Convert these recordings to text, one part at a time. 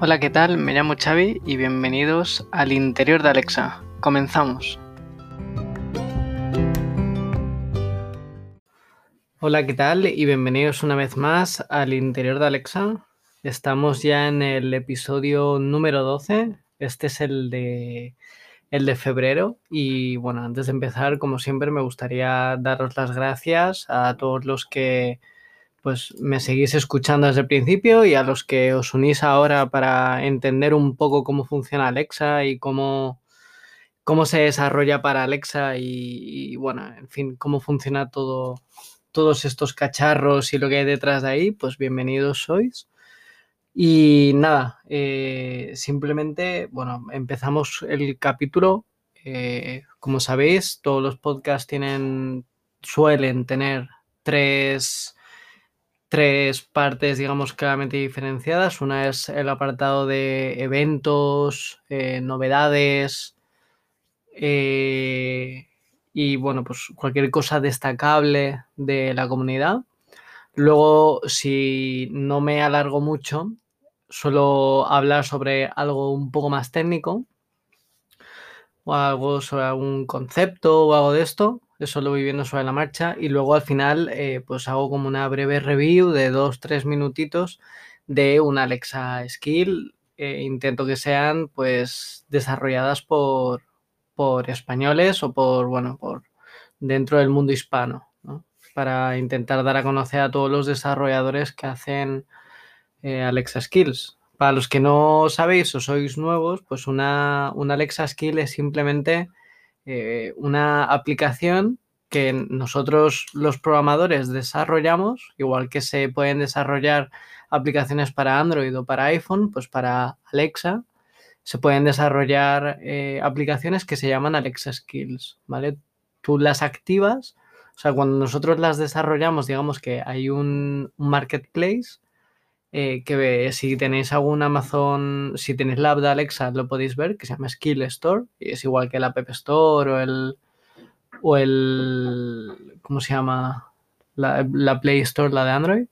Hola, ¿qué tal? Me llamo Xavi y bienvenidos al interior de Alexa. Comenzamos. Hola, ¿qué tal? Y bienvenidos una vez más al interior de Alexa. Estamos ya en el episodio número 12. Este es el de el de febrero y bueno, antes de empezar, como siempre, me gustaría daros las gracias a todos los que pues me seguís escuchando desde el principio y a los que os unís ahora para entender un poco cómo funciona Alexa y cómo, cómo se desarrolla para Alexa y, bueno, en fin, cómo funciona todo, todos estos cacharros y lo que hay detrás de ahí, pues bienvenidos sois. Y nada, eh, simplemente, bueno, empezamos el capítulo. Eh, como sabéis, todos los podcasts tienen, suelen tener tres tres partes, digamos, claramente diferenciadas. Una es el apartado de eventos, eh, novedades eh, y, bueno, pues cualquier cosa destacable de la comunidad. Luego, si no me alargo mucho, suelo hablar sobre algo un poco más técnico o algo sobre algún concepto o algo de esto eso lo voy viendo sobre la marcha y luego al final eh, pues hago como una breve review de dos, tres minutitos de una Alexa Skill. Eh, intento que sean pues desarrolladas por, por españoles o por, bueno, por dentro del mundo hispano, para intentar dar a conocer a todos los desarrolladores que hacen eh, Alexa Skills. Para los que no sabéis o sois nuevos, pues una, una Alexa Skill es simplemente eh, una aplicación que nosotros los programadores desarrollamos, igual que se pueden desarrollar aplicaciones para Android o para iPhone, pues para Alexa se pueden desarrollar eh, aplicaciones que se llaman Alexa Skills, ¿vale? Tú las activas, o sea, cuando nosotros las desarrollamos, digamos que hay un marketplace eh, que si tenéis algún Amazon, si tenéis la app de Alexa, lo podéis ver, que se llama Skill Store, y es igual que la App Store o el, o el, ¿cómo se llama? La, Play Store, la de Android.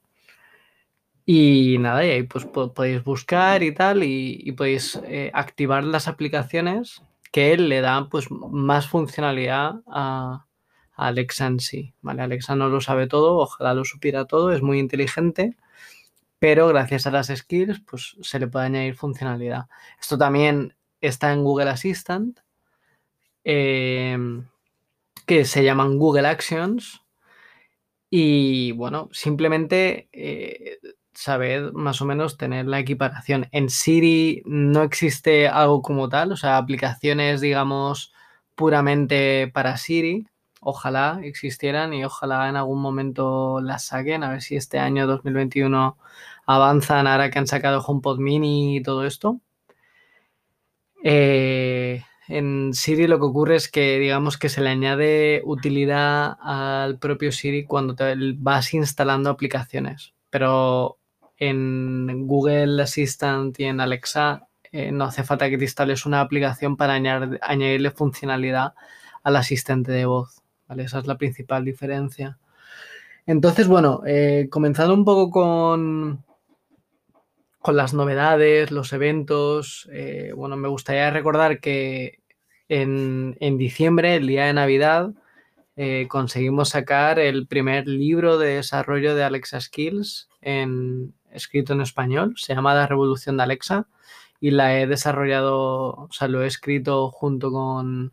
Y nada, y ahí pues podéis buscar y tal, y, podéis eh, activar las aplicaciones que le dan pues más funcionalidad a, a Alexa en sí, ¿vale? Alexa no lo sabe todo, ojalá lo supiera todo, es muy inteligente pero gracias a las skills pues se le puede añadir funcionalidad. Esto también está en Google Assistant, em, que se llaman Google Actions. Y bueno, simplemente eh, saber más o menos tener la equiparación. En Siri no existe algo como tal, o sea, aplicaciones, digamos, puramente para Siri. Ojalá existieran y ojalá en algún momento las saquen, a ver si este año 2021 avanzan ahora que han sacado HomePod Mini y todo esto. Eh, en Siri lo que ocurre es que digamos que se le añade utilidad al propio Siri cuando te vas instalando aplicaciones, pero en Google Assistant y en Alexa eh, no hace falta que te instales una aplicación para añadirle funcionalidad al asistente de voz. Esa es la principal diferencia. Entonces, bueno, eh, comenzando un poco con, con las novedades, los eventos. Eh, bueno, me gustaría recordar que en, diciembre, el día de Navidad, eh, conseguimos sacar el primer libro de desarrollo de Alexa Skills en, escrito en español. Se llama La Revolución de Alexa y la he desarrollado, o sea, lo he escrito junto con,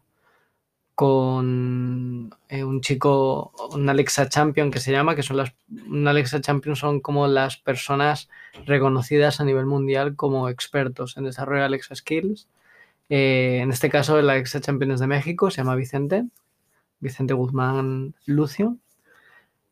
con eh, un chico, un Alexa Champion que se llama, que son las, un Alexa Champion son como las personas reconocidas a nivel mundial como expertos en desarrollo de Alexa Skills. Eh, en este caso, el Alexa Champion es de México, se llama Vicente, Vicente Guzmán Lucio.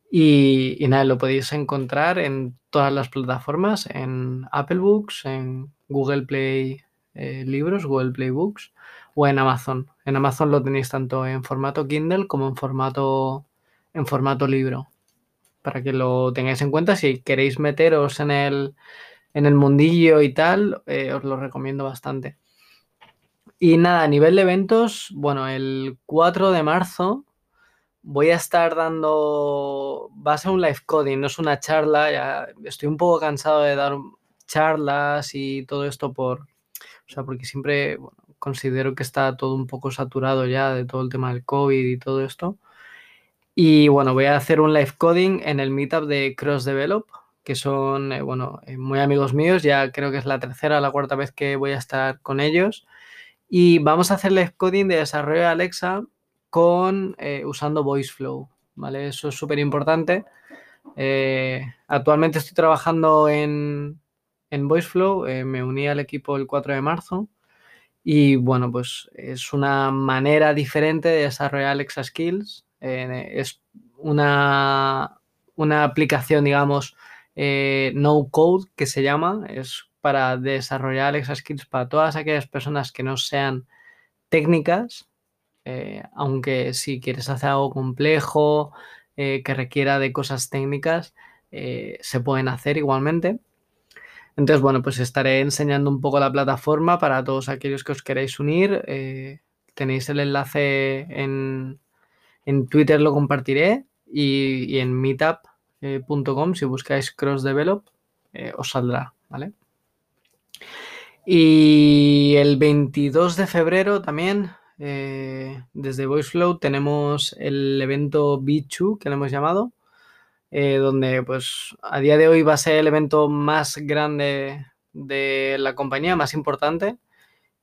Y, y nada, lo podéis encontrar en todas las plataformas, en Apple Books, en Google Play eh, Libros, Google Play Books o en Amazon. En Amazon lo tenéis tanto en formato Kindle como en formato, en formato libro. Para que lo tengáis en cuenta, si queréis meteros en el, en el mundillo y tal, eh, os lo recomiendo bastante. Y nada, a nivel de eventos, bueno, el 4 de marzo voy a estar dando, va a ser un live coding, no es una charla, estoy un poco cansado de dar charlas y todo esto por, o sea, porque siempre considero que está todo un poco saturado ya de todo el tema del COVID y todo esto. Y bueno, voy a hacer un live coding en el meetup de Cross Develop, que son, eh, bueno, eh, muy amigos míos. Ya creo que es la tercera o la cuarta vez que voy a estar con ellos. Y vamos a hacer live coding de desarrollo de Alexa con, eh, usando VoiceFlow, ¿vale? Eso es súper importante. actualmente estoy trabajando en, en VoiceFlow, me uní al equipo el 4 de marzo. Y bueno, pues es una manera diferente de desarrollar Alexa Skills. Eh, es una, una, aplicación, digamos, eh, no code que se llama. Es para desarrollar Alexa Skills para todas aquellas personas que no sean técnicas. Eh, aunque si quieres hacer algo complejo, que requiera de cosas técnicas, se pueden hacer igualmente. Entonces, bueno, pues estaré enseñando un poco la plataforma para todos aquellos que os queráis unir. Eh, tenéis el enlace en, Twitter, lo compartiré y, en meetup.com, si buscáis Cross Develop, eh, os saldrá, ¿vale? Y el 22 de febrero también, eh, desde VoiceFlow, tenemos el evento Bichu, que le hemos llamado, eh, donde pues a día de hoy va a ser el evento más grande de la compañía, más importante,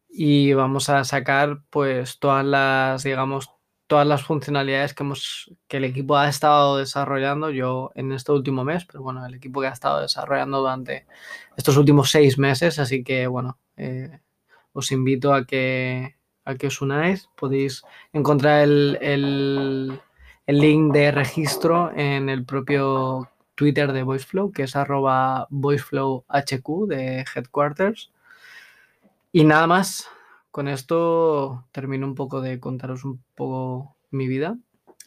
y vamos a sacar pues todas las, digamos, todas las funcionalidades que, hemos, que el equipo ha estado desarrollando yo en este último mes, pero bueno, el equipo que ha estado desarrollando durante estos últimos seis meses, así que bueno, eh, os invito a que, a que os unáis, podéis encontrar el el link de registro en el propio Twitter de VoiceFlow, que es arroba VoiceFlowHQ de Headquarters. Y nada más, con esto termino un poco de contaros un poco mi vida.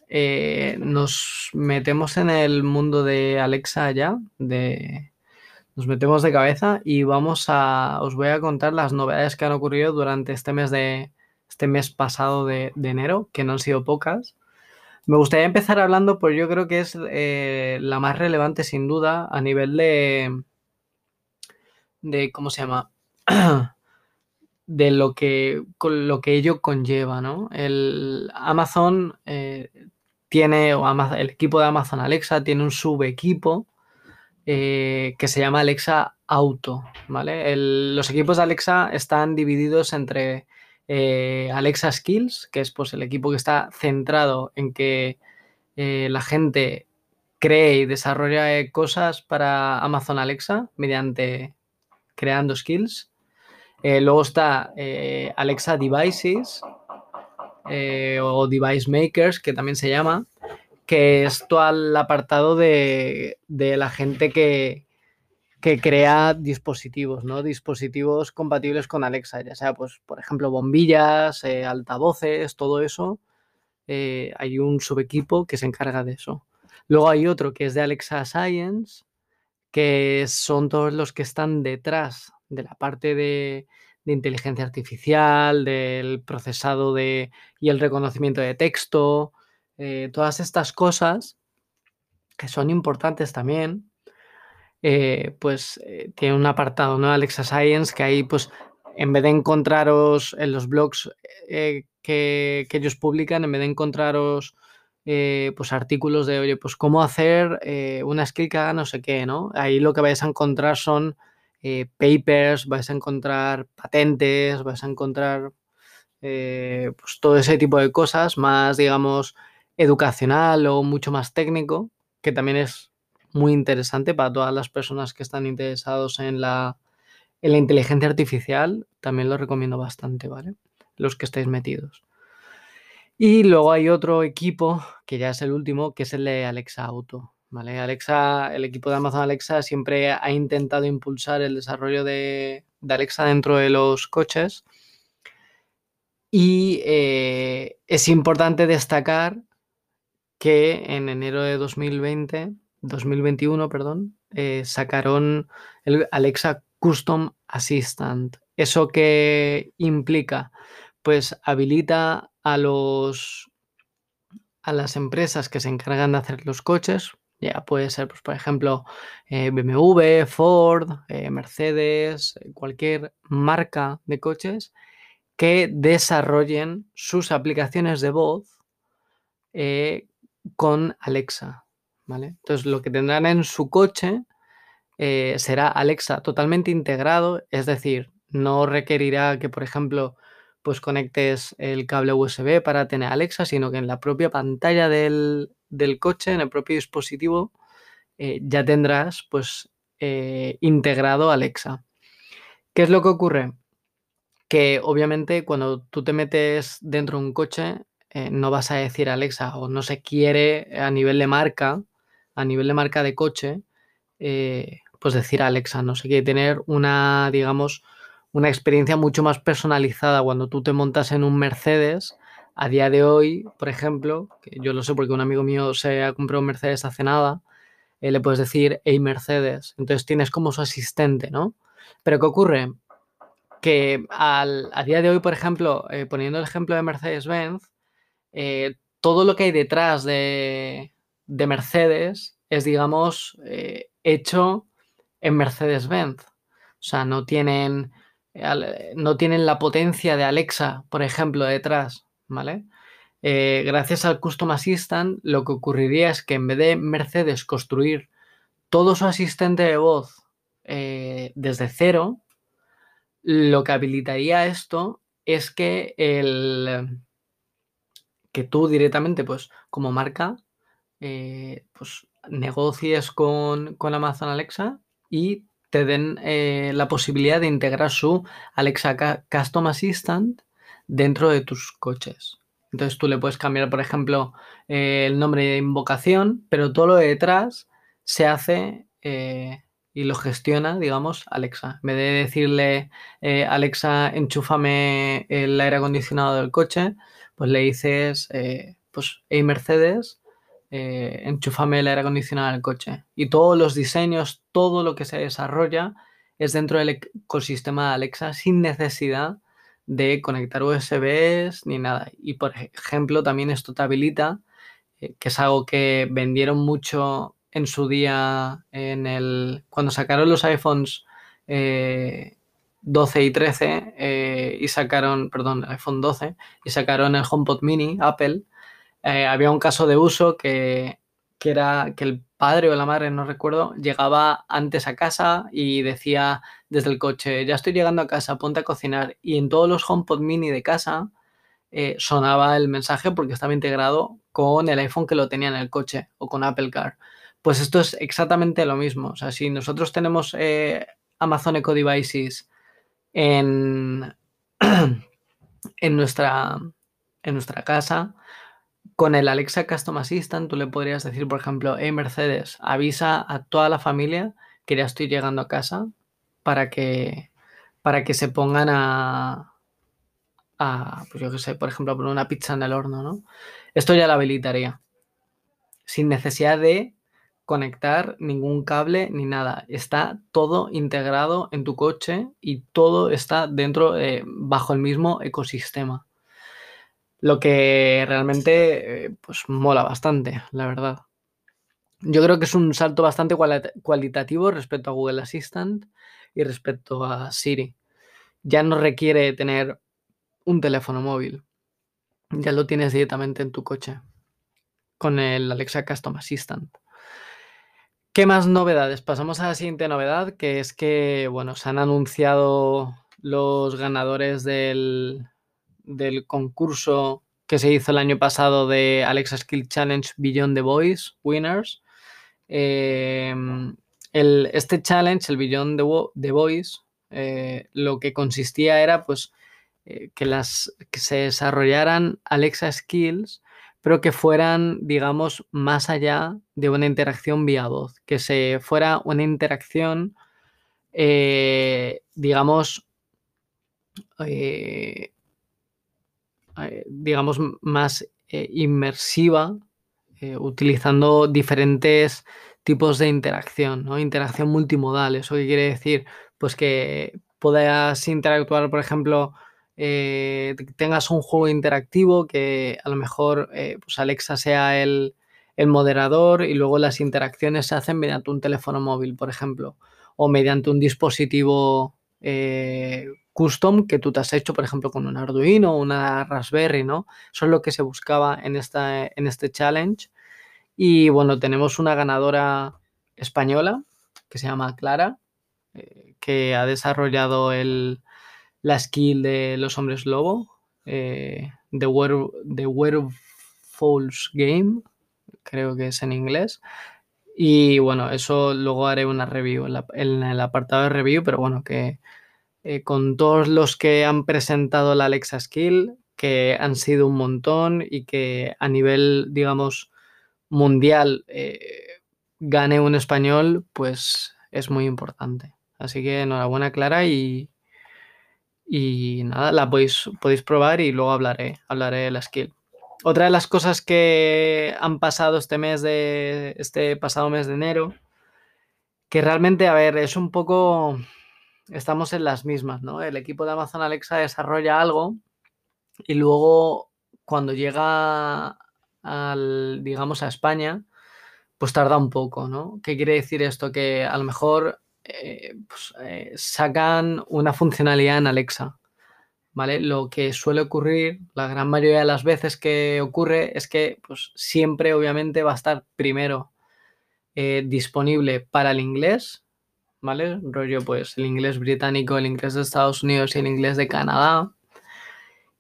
Eh, nos metemos en el mundo de Alexa ya, de, nos metemos de cabeza y vamos a, os voy a contar las novedades que han ocurrido durante este mes de, este mes pasado de enero, que no han sido pocas. Me gustaría empezar hablando, pues yo creo que es eh, la más relevante sin duda a nivel de, de ¿cómo se llama? de lo que, lo que ello conlleva, ¿no? El Amazon eh, tiene, o el equipo de Amazon Alexa tiene un subequipo eh, que se llama Alexa Auto, ¿vale? los equipos de Alexa están divididos entre eh, Alexa Skills, que es pues, el equipo que está centrado en que eh, la gente cree y desarrolla cosas para Amazon Alexa mediante creando skills. Eh, luego está Alexa Devices o Device Makers, que también se llama, que es todo el apartado de la gente que, que crea dispositivos, ¿no? Dispositivos compatibles con Alexa, ya sea, pues, por ejemplo, bombillas, eh, altavoces, todo eso. Eh, hay un subequipo que se encarga de eso. Luego hay otro que es de Alexa Science, que son todos los que están detrás de la parte de, inteligencia artificial, del procesado de, y el reconocimiento de texto, eh, todas estas cosas que son importantes también eh, pues eh, tiene un apartado, ¿no? Alexa Science, que ahí pues en vez de encontraros en los blogs eh, que, ellos publican, en vez de encontraros pues artículos de, oye, pues cómo hacer una skill no sé qué, ¿no? Ahí lo que vais a encontrar son papers, vais a encontrar patentes, vais a encontrar pues todo ese tipo de cosas más, digamos, educacional o mucho más técnico, que también es muy interesante para todas las personas que están interesados en la, en la inteligencia artificial. También lo recomiendo bastante, ¿vale? Los que estáis metidos. Y luego hay otro equipo, que ya es el último, que es el de Alexa Auto. ¿vale? Alexa, el equipo de Amazon Alexa siempre ha intentado impulsar el desarrollo de, Alexa dentro de los coches. Y eh, es importante destacar que en enero de 2020 2021, perdón, eh, sacaron el Alexa Custom Assistant. ¿Eso qué implica? Pues habilita a los a las empresas que se encargan de hacer los coches, Ya puede ser, pues, por ejemplo, eh, BMW, Ford, eh, Mercedes, cualquier marca de coches que desarrollen sus aplicaciones de voz con Alexa, Entonces, lo que tendrán en su coche será Alexa totalmente integrado, es decir, no requerirá que, por ejemplo, pues conectes el cable USB para tener Alexa, sino que en la propia pantalla del, del coche, en el propio dispositivo, eh, ya tendrás pues eh, integrado Alexa. ¿Qué es lo que ocurre? Que obviamente cuando tú te metes dentro de un coche, eh, no vas a decir Alexa o no se quiere a nivel de marca, a nivel de marca de coche, pues decir Alexa, no se quiere tener una, digamos, una experiencia mucho más personalizada cuando tú te montas en un Mercedes a día de hoy, por ejemplo, que yo lo sé porque un amigo mío se ha comprado un Mercedes hace nada, eh, le puedes decir, hey Mercedes, entonces tienes como su asistente, ¿no? Pero ¿qué ocurre? Que a día de hoy, por ejemplo, eh, poniendo el ejemplo de Mercedes-Benz, eh, todo lo que hay detrás de, de Mercedes es, digamos, hecho en Mercedes-Benz. O sea, no tienen, no tienen la potencia de Alexa, por ejemplo, detrás. ¿vale? Eh, gracias al Custom Assistant, lo que ocurriría es que en vez de Mercedes construir todo su asistente de voz eh, desde cero, lo que habilitaría esto es que el que tú directamente, pues, como marca, eh, pues negocies con, con, Amazon Alexa y te den la posibilidad de integrar su Alexa Custom Assistant dentro de tus coches. Entonces tú le puedes cambiar, por ejemplo, eh, el nombre de invocación, pero todo lo de detrás se hace eh, y lo gestiona, digamos, Alexa. En vez de decirle, eh, Alexa, enchúfame el aire acondicionado del coche, pues le dices, pues, hey Mercedes, enchúfame el aire acondicionado del coche. Y todos los diseños, todo lo que se desarrolla es dentro del ecosistema de Alexa sin necesidad de conectar USBs ni nada. Y por ejemplo, también esto te habilita, eh, que es algo que vendieron mucho en su día en el cuando sacaron los iPhones 12 eh, y 13 eh, y sacaron, perdón, iPhone 12 y sacaron el HomePod Mini Apple. Había un caso de uso que, que era que el padre o la madre, no recuerdo, llegaba antes a casa y decía desde el coche, ya estoy llegando a casa, ponte a cocinar. Y en todos los HomePod mini de casa eh, sonaba el mensaje porque estaba integrado con el iPhone que lo tenía en el coche o con Apple Car. Pues esto es exactamente lo mismo. O sea, si nosotros tenemos eh, Amazon Echo Devices en, en, nuestra, en nuestra casa, con el Alexa Custom Assistant, tú le podrías decir, por ejemplo, hey Mercedes, avisa a toda la familia que ya estoy llegando a casa para que, para que se pongan a, a, pues yo qué sé, por ejemplo, poner una pizza en el horno, ¿no? Esto ya lo habilitaría. Sin necesidad de conectar ningún cable ni nada. Está todo integrado en tu coche y todo está dentro, bajo el mismo ecosistema. Lo que realmente eh, pues mola bastante, la verdad. Yo creo que es un salto bastante cualitativo respecto a Google Assistant y respecto a Siri. Ya no requiere tener un teléfono móvil. Ya lo tienes directamente en tu coche con el Alexa Custom Assistant. ¿Qué más novedades? Pasamos a la siguiente novedad, que es que, bueno, se han anunciado los ganadores del, del concurso que se hizo el año pasado de Alexa Skill Challenge Beyond the Voice Winners. Em, este challenge, el Beyond the, Voice, eh, lo que consistía era pues eh, que, las, que se desarrollaran Alexa Skills, pero que fueran, digamos, más allá de una interacción vía voz, que se fuera una interacción, eh, digamos, eh, digamos, más eh, inmersiva, eh, utilizando diferentes tipos de interacción, ¿no? Interacción multimodal, ¿eso qué quiere decir? Pues que puedas interactuar, por ejemplo, tengas un juego interactivo que a lo mejor pues Alexa sea el, el moderador y luego las interacciones se hacen mediante un teléfono móvil, por ejemplo, o mediante un dispositivo eh, custom que tú te has hecho, por ejemplo, con un Arduino o una Raspberry, ¿no? Eso es lo que se buscaba en, esta, en este challenge. Y bueno, tenemos una ganadora española que se llama Clara, eh, que ha desarrollado el, la skill de los hombres lobo, eh, The, Werewolf Game, creo que es en inglés. Y bueno, eso luego haré una review en, el apartado de review, pero bueno, que eh, con todos los que han presentado la Alexa Skill, que han sido un montón y que a nivel, digamos, mundial eh, gane un español, pues es muy importante. Así que enhorabuena, Clara, y, y nada, la podéis, podéis probar y luego hablaré, hablaré de la skill. Otra de las cosas que han pasado este mes de. este pasado mes de enero. Que realmente, a ver, es un poco. Estamos en las mismas, ¿no? El equipo de Amazon Alexa desarrolla algo y luego cuando llega al, digamos, a España, pues tarda un poco, ¿no? ¿Qué quiere decir esto? Que a lo mejor eh, pues, eh, sacan una funcionalidad en Alexa ¿vale? Lo que suele ocurrir, la gran mayoría de las veces que ocurre, es que pues, siempre obviamente va a estar primero eh, disponible para el inglés, ¿vale? Rollo, pues el inglés británico, el inglés de Estados Unidos y el inglés de Canadá.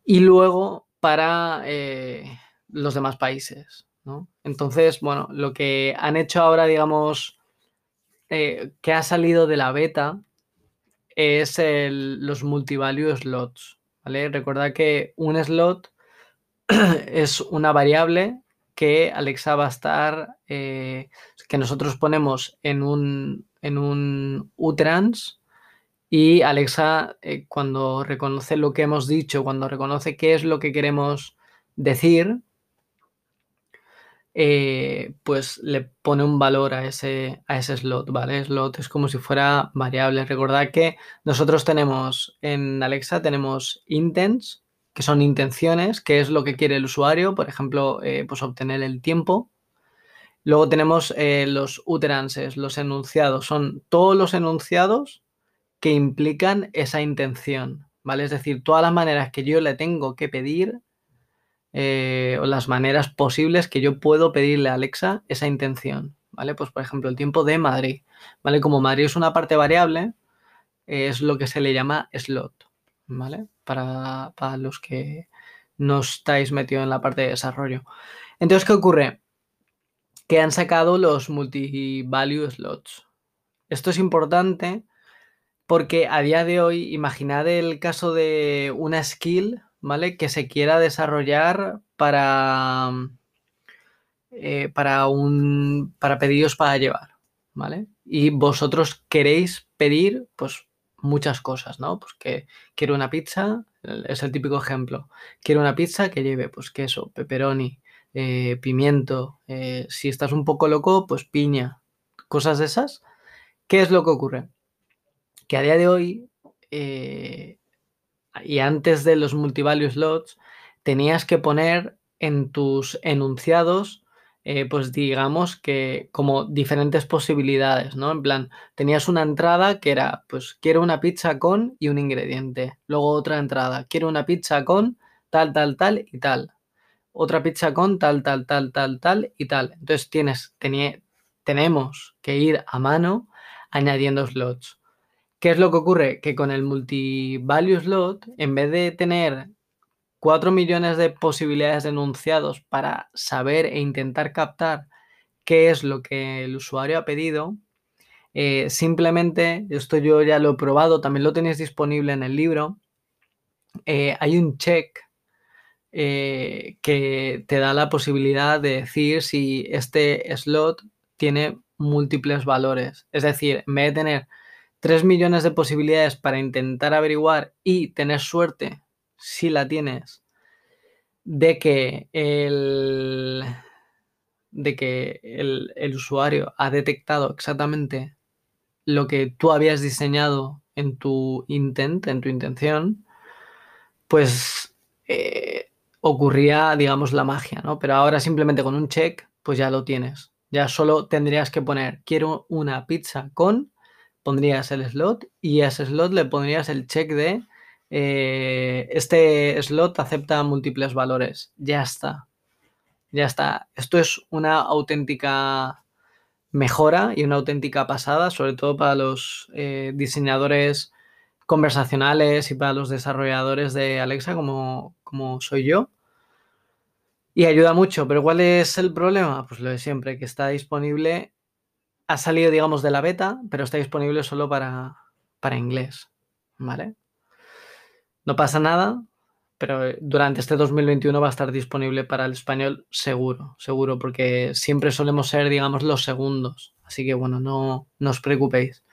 Y luego para eh, los demás países, ¿no? Entonces, bueno, lo que han hecho ahora, digamos, eh, que ha salido de la beta es los multivalue slots, ¿vale? Recordad que un slot es una variable que Alexa va a estar, eh, que nosotros ponemos en un, en un utrans y Alexa eh, cuando reconoce lo que hemos dicho, cuando reconoce qué es lo que queremos decir, eh, pues le pone un valor a ese, a ese slot, ¿vale? Slot es como si fuera variable. Recordad que nosotros tenemos en Alexa, tenemos intents, que son intenciones, que es lo que quiere el usuario, por ejemplo, eh, pues obtener el tiempo. Luego tenemos eh, los utterances, los enunciados, son todos los enunciados que implican esa intención, ¿vale? Es decir, todas las maneras que yo le tengo que pedir eh, o las maneras posibles que yo puedo pedirle a Alexa esa intención, ¿vale? Pues por ejemplo, el tiempo de Madrid, ¿vale? Como Madrid es una parte variable, es lo que se le llama slot, ¿vale? Para, para los que no estáis metidos en la parte de desarrollo. Entonces, ¿qué ocurre? Que han sacado los multi-value slots. Esto es importante porque a día de hoy, imaginad el caso de una skill ¿vale? Que se quiera desarrollar para, eh, para, un, para pedidos para llevar, ¿vale? Y vosotros queréis pedir, pues, muchas cosas, ¿no? Pues que quiero una pizza, es el típico ejemplo. Quiero una pizza que lleve, pues, queso, pepperoni, eh, pimiento. Eh, si estás un poco loco, pues piña. Cosas de esas. ¿Qué es lo que ocurre? Que a día de hoy y antes de los multivalue slots, tenías que poner en tus enunciados, eh, pues digamos que como diferentes posibilidades, ¿no? En plan, tenías una entrada que era, pues quiero una pizza con y un ingrediente. Luego otra entrada, quiero una pizza con tal, tal, tal y tal. Otra pizza con tal, tal, tal, tal, tal y tal. Entonces tienes, tenemos que ir a mano añadiendo slots. ¿Qué es lo que ocurre? Que con el multi-value slot, en vez de tener 4 millones de posibilidades de enunciados para saber e intentar captar qué es lo que el usuario ha pedido, eh, simplemente, esto yo ya lo he probado, también lo tenéis disponible en el libro, eh, hay un check eh, que te da la posibilidad de decir si este slot tiene múltiples valores. Es decir, en vez de tener 3 millones de posibilidades para intentar averiguar y tener suerte, si la tienes, de que el, de que el, usuario ha detectado exactamente lo que tú habías diseñado en tu intent, en tu intención, pues eh, ocurría, digamos, la magia, ¿no? Pero ahora simplemente con un check pues ya lo tienes. Ya solo tendrías que poner, quiero una pizza con, pondrías el slot y a ese slot le pondrías el check de, eh, este slot acepta múltiples valores. Ya está. Ya está. Esto es una auténtica mejora y una auténtica pasada, sobre todo para los eh, diseñadores conversacionales y para los desarrolladores de Alexa como, como soy yo. Y ayuda mucho, pero ¿cuál es el problema? Pues lo de siempre, que está disponible, ha salido digamos de la beta, pero está disponible solo para, para inglés, ¿vale? No pasa nada, pero durante este 2021 va a estar disponible para el español seguro, seguro, porque siempre solemos ser, digamos, los segundos. Así que bueno, no, no os preocupéis.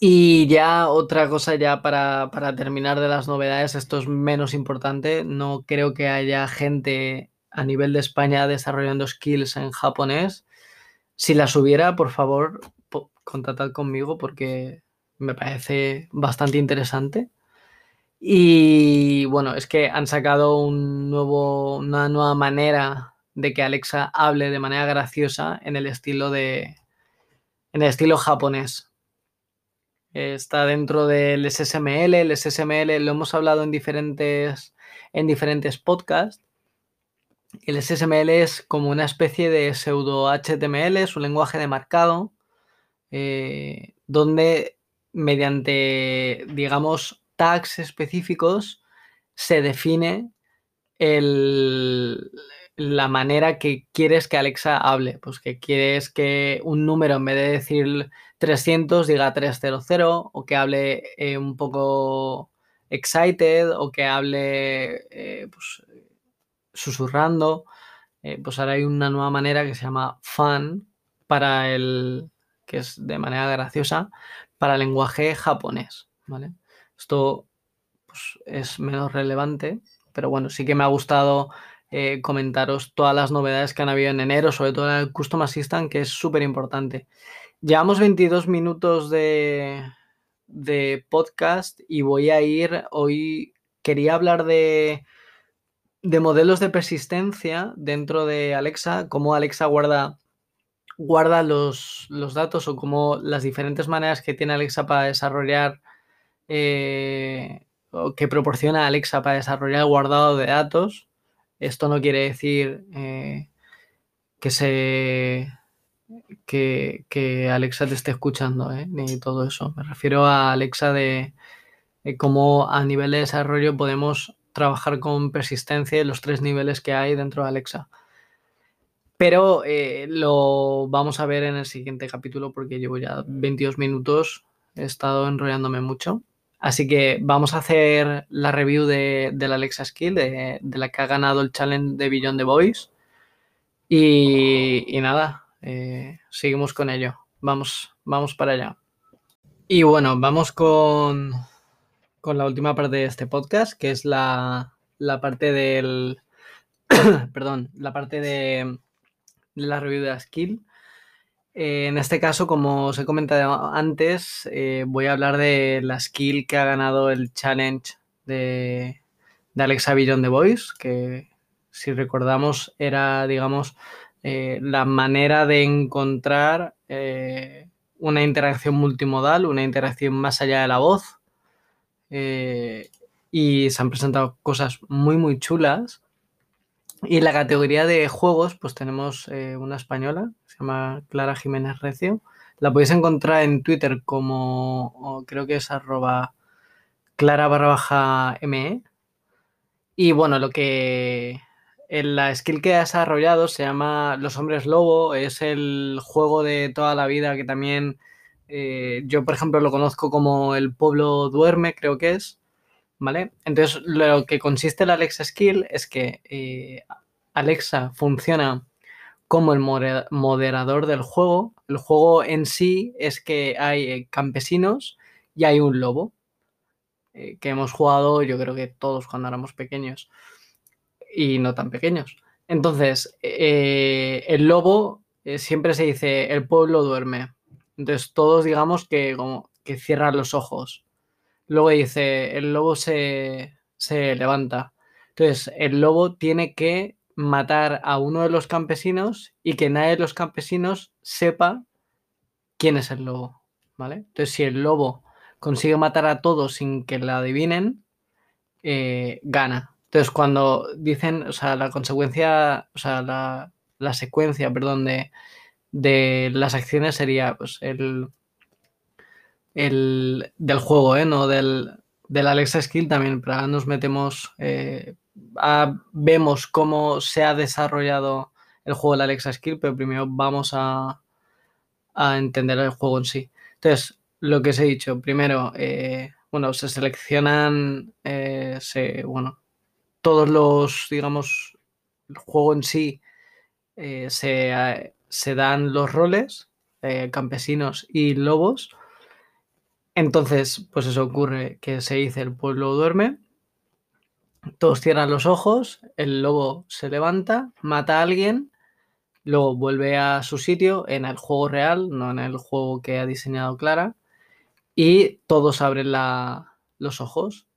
Y ya otra cosa ya para, para, terminar de las novedades, esto es menos importante, no creo que haya gente a nivel de España desarrollando skills en japonés. Si las hubiera, por favor, contactad conmigo porque me parece bastante interesante. Y bueno, es que han sacado un nuevo, una nueva manera de que Alexa hable de manera graciosa en el estilo de en el estilo japonés. Está dentro del SSML, el SSML lo hemos hablado en diferentes en diferentes podcasts. El SSML es como una especie de pseudo HTML, es un lenguaje de marcado, eh, donde mediante, digamos, tags específicos se define la manera que quieres que Alexa hable. Pues que quieres que un número en vez de decir 300 diga 300 o que hable eh, un poco excited o que hable eh, pues, susurrando. Eh, pues ahora hay una nueva manera que se llama fun para el que es de manera graciosa para el lenguaje japonés, ¿vale? Esto pues, es menos relevante, pero bueno, sí que me ha gustado comentaros todas las novedades que han habido en enero, sobre todo el Custom Assistant, que es súper importante. Llevamos 22 minutos de, podcast y voy a ir, hoy quería hablar de, de modelos de persistencia dentro de Alexa, cómo Alexa guarda, guarda los, los, datos o cómo las diferentes maneras que tiene Alexa para desarrollar eh, que proporciona Alexa para desarrollar el guardado de datos. Esto no quiere decir eh, que se que, Alexa te esté escuchando, ¿eh? ni todo eso. Me refiero a Alexa de, cómo a nivel de desarrollo podemos trabajar con persistencia en los tres niveles que hay dentro de Alexa. Pero lo vamos a ver en el siguiente capítulo porque llevo ya 22 minutos, he estado enrollándome mucho. Así que vamos a hacer la review de, la Alexa Skill, de, la que ha ganado el challenge de Beyond the Voice. Y, nada, eh, seguimos con ello. Vamos, vamos para allá. Y bueno, vamos con, con la última parte de este podcast, que es la, la parte del. perdón, la parte de, de la review de la skill. Eh, en este caso, como os he comentado antes, eh, voy a hablar de la skill que ha ganado el challenge de, Alexa Beyond the Voice, que si recordamos era, digamos, eh, la manera de encontrar una interacción multimodal, una interacción más allá de la voz. y se han presentado cosas muy, muy chulas. Y en la categoría de juegos, pues tenemos eh, una española, se llama Clara Jiménez Recio. La podéis encontrar en Twitter como, creo que es arroba clara barra baja me. Y bueno, lo que la skill que ha desarrollado se llama Los Hombres Lobo, es el juego de toda la vida que también eh, yo, por ejemplo, lo conozco como El Pueblo Duerme, creo que es. ¿Vale? Entonces, lo que consiste la Alexa Skill es que eh, Alexa funciona como el moderador del juego. El juego en sí es que hay eh, campesinos y hay un lobo, que hemos jugado yo creo que todos cuando éramos pequeños y no tan pequeños. Entonces, el lobo siempre se dice, el pueblo duerme. Entonces, todos digamos que, como, que cierran los ojos Luego dice, el lobo se, levanta. Entonces, el lobo tiene que matar a uno de los campesinos y que nadie de los campesinos sepa quién es el lobo, ¿vale? Entonces, si el lobo consigue matar a todos sin que la adivinen, eh, gana. Entonces, cuando dicen, o sea, la consecuencia, o sea, la, la secuencia, perdón, de, de, las acciones sería pues el, el del juego, ¿eh? No del, del Alexa Skill también, pero ahora nos metemos, eh, vemos cómo se ha desarrollado el juego del Alexa Skill, pero primero vamos a, a entender el juego en sí. Entonces, lo que os he dicho, primero, eh, bueno, se seleccionan, eh, se, bueno, todos los, digamos, el juego en sí, eh, se, se, dan los roles, campesinos y lobos. Entonces, pues eso ocurre que se dice el pueblo duerme, todos cierran los ojos, el lobo se levanta, mata a alguien, luego vuelve a su sitio en el juego real, no en el juego que ha diseñado Clara, y todos abren los ojos.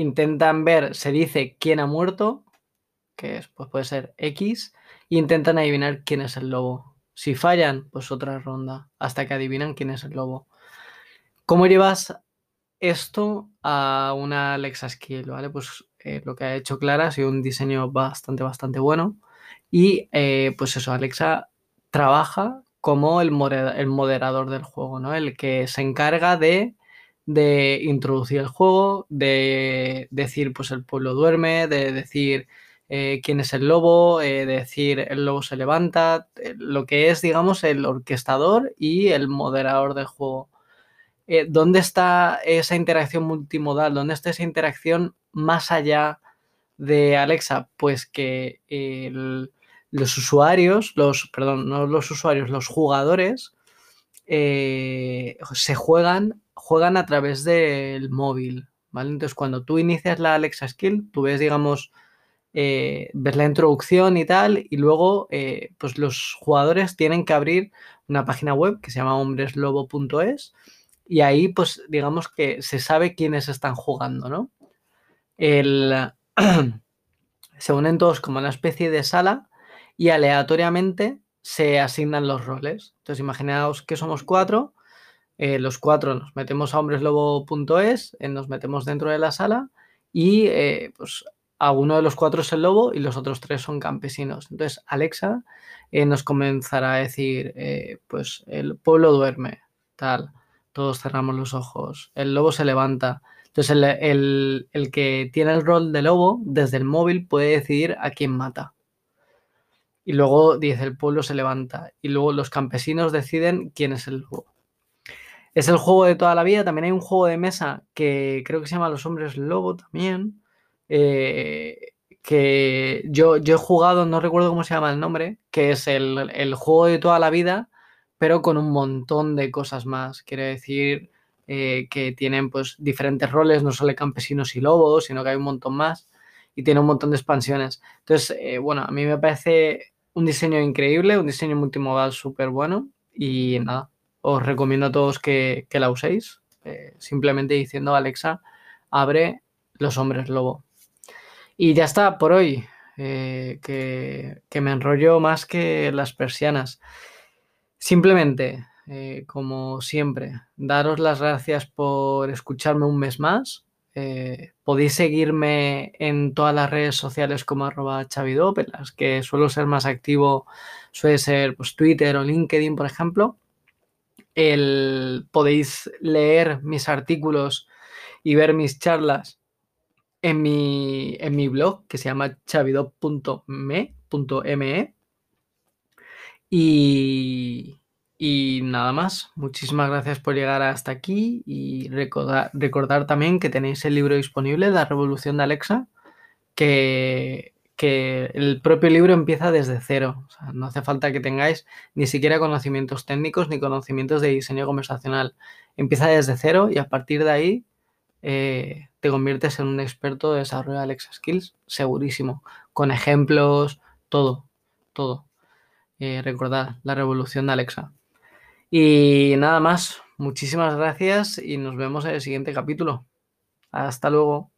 Intentan ver, se dice quién ha muerto, que pues puede ser X, e intentan adivinar quién es el lobo. Si fallan, pues otra ronda, hasta que adivinan quién es el lobo. ¿Cómo llevas esto a una Alexa Skill? ¿vale? Pues eh, lo que ha hecho Clara ha sido un diseño bastante, bastante bueno. Y eh, pues eso, Alexa trabaja como el, moderador del juego, ¿no? El que se encarga de, introducir el juego, de decir, pues el pueblo duerme, de decir eh, quién es el lobo, eh, de decir el lobo se levanta, eh, lo que es, digamos, el orquestador y el moderador del juego. ¿Dónde está esa interacción multimodal? ¿Dónde está esa interacción más allá de Alexa? Pues que los usuarios, los, perdón, no los usuarios, los jugadores se juegan, juegan a través del móvil, ¿vale? Entonces, cuando tú inicias la Alexa Skill, tú ves, digamos, eh, ves la introducción y tal, y luego, eh, pues los jugadores tienen que abrir una página web que se llama hombreslobo.es y ahí, pues, digamos que se sabe quiénes están jugando, ¿no? El, se unen todos como una especie de sala y aleatoriamente se asignan los roles. Entonces, imaginaos que somos cuatro, eh, los cuatro nos metemos a hombreslobo.es, eh, nos metemos dentro de la sala y eh, pues a uno de los cuatro es el lobo y los otros tres son campesinos. Entonces, Alexa nos comenzará a decir, pues el pueblo duerme, tal, todos cerramos los ojos, el lobo se levanta. Entonces, el que tiene el rol de lobo desde el móvil puede decidir a quién mata y luego dice el pueblo se levanta y luego los campesinos deciden quién es el lobo. Es el juego de toda la vida, también hay un juego de mesa que creo que se llama Los Hombres Lobo también, eh, que yo, yo he jugado, no recuerdo cómo se llama el nombre, que es el, el juego de toda la vida, pero con un montón de cosas más. Quiere decir eh, que tienen pues diferentes roles, no solo campesinos y lobos, sino que hay un montón más y tiene un montón de expansiones. Entonces, eh, bueno, a mí me parece un diseño increíble, un diseño multimodal súper bueno y nada, os recomiendo a todos que, la uséis, eh, simplemente diciendo Alexa, abre los hombres lobo. Y ya está por hoy, eh, que, que, me enrollo más que las persianas. Simplemente, como siempre, daros las gracias por escucharme un mes más. Eh, podéis seguirme en todas las redes sociales como arroba chavidópelas, que suelo ser más activo, suele ser pues, Twitter o LinkedIn, por ejemplo. El, podéis leer mis artículos y ver mis charlas en mi, en mi blog que se llama chavidop.me.me y, y nada más, muchísimas gracias por llegar hasta aquí y recordar, recordar también que tenéis el libro disponible, La Revolución de Alexa, que, el propio libro empieza desde cero. no hace falta que tengáis ni siquiera conocimientos técnicos ni conocimientos de diseño conversacional. Empieza desde cero y a partir de ahí eh, te conviertes en un experto de desarrollo de Alexa Skills, segurísimo, con ejemplos, todo, todo. Eh, recordad la revolución de Alexa. Y nada más, muchísimas gracias y nos vemos en el siguiente capítulo. Hasta luego.